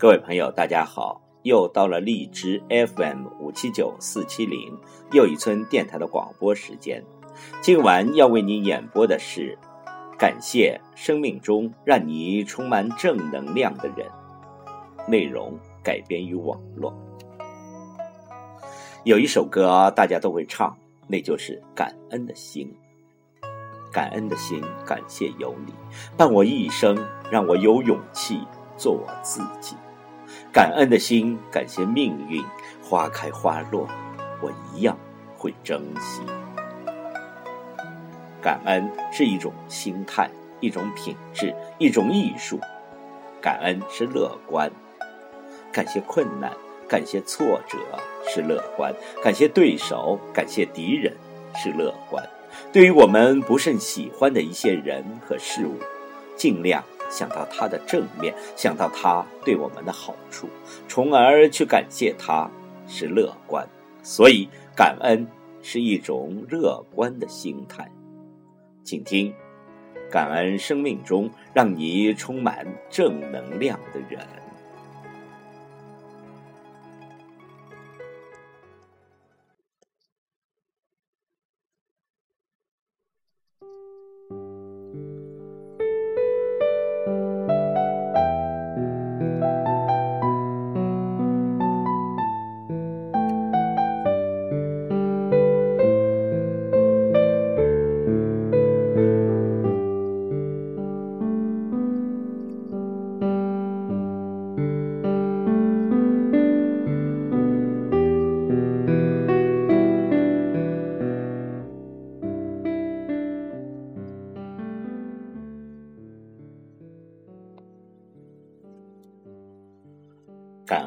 各位朋友，大家好！又到了荔枝 FM 五七九四七零又一村电台的广播时间。今晚要为您演播的是《感谢生命中让你充满正能量的人》，内容改编于网络。有一首歌大家都会唱，那就是《感恩的心》。感恩的心，感谢有你伴我一生，让我有勇气做我自己。感恩的心，感谢命运，花开花落，我一样会珍惜。感恩是一种心态，一种品质，一种艺术。感恩是乐观，感谢困难，感谢挫折是乐观，感谢对手，感谢敌人是乐观。对于我们不甚喜欢的一些人和事物，尽量想到他的正面，想到他对我们的好处，从而去感谢他，是乐观。所以，感恩是一种乐观的心态。请听，感恩生命中让你充满正能量的人。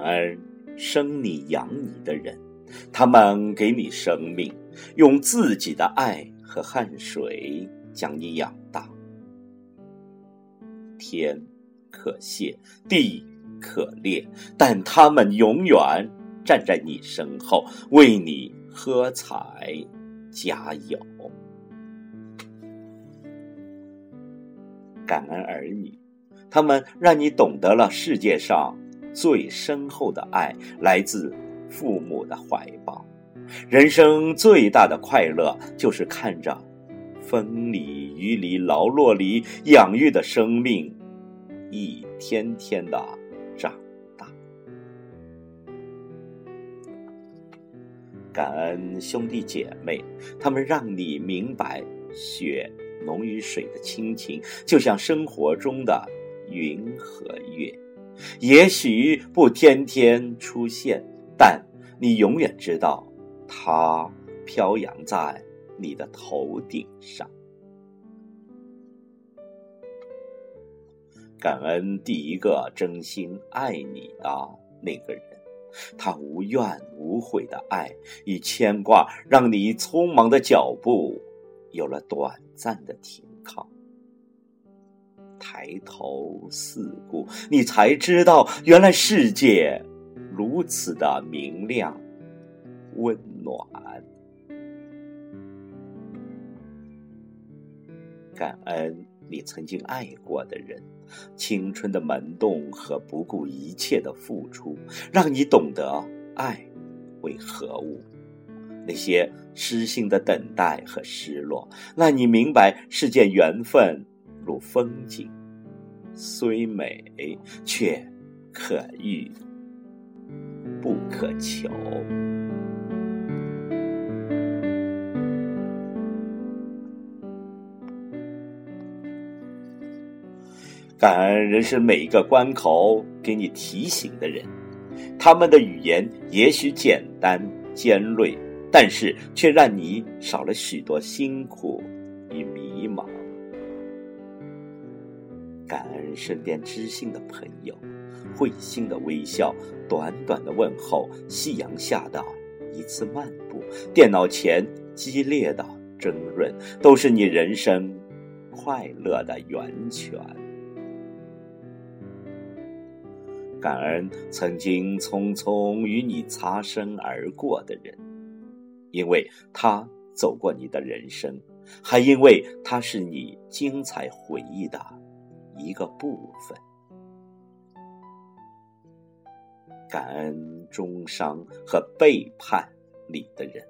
而生你养你的人，他们给你生命，用自己的爱和汗水将你养大。天可谢，地可裂，但他们永远站在你身后，为你喝彩加油。感恩儿女，他们让你懂得了世界上。最深厚的爱来自父母的怀抱，人生最大的快乐就是看着风里雨里劳碌里养育的生命一天天的长大。感恩兄弟姐妹，他们让你明白雪浓于水的亲情，就像生活中的云和月。也许不天天出现，但你永远知道，它飘扬在你的头顶上。感恩第一个真心爱你的那个人，他无怨无悔的爱与牵挂，让你匆忙的脚步有了短暂的停靠。抬头四顾，你才知道，原来世界如此的明亮、温暖。感恩你曾经爱过的人，青春的萌动和不顾一切的付出，让你懂得爱为何物。那些痴心的等待和失落，让你明白世间缘分。如风景，虽美却可遇不可求。感恩人生每一个关口给你提醒的人，他们的语言也许简单尖锐，但是却让你少了许多辛苦与迷茫。感恩身边知心的朋友，会心的微笑，短短的问候，夕阳下的一次漫步，电脑前激烈的争论，都是你人生快乐的源泉。感恩曾经匆匆与你擦身而过的人，因为他走过你的人生，还因为他是你精彩回忆的。一个部分，感恩中伤和背叛你的人，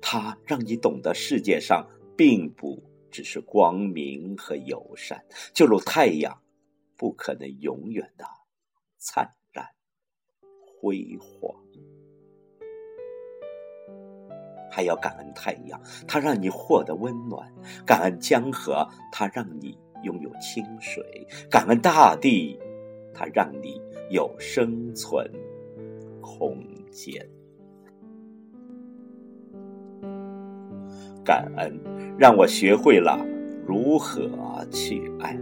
他让你懂得世界上并不只是光明和友善，就如太阳不可能永远的灿烂辉煌。还要感恩太阳，它让你获得温暖；感恩江河，它让你拥有清水；感恩大地，它让你有生存空间。感恩让我学会了如何去爱，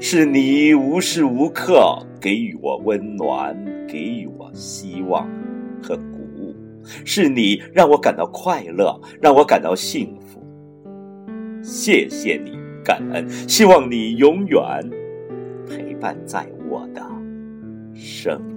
是你无时无刻给予我温暖，给予我希望和鼓舞。是你让我感到快乐，让我感到幸福。谢谢你，感恩，希望你永远陪伴在我的生。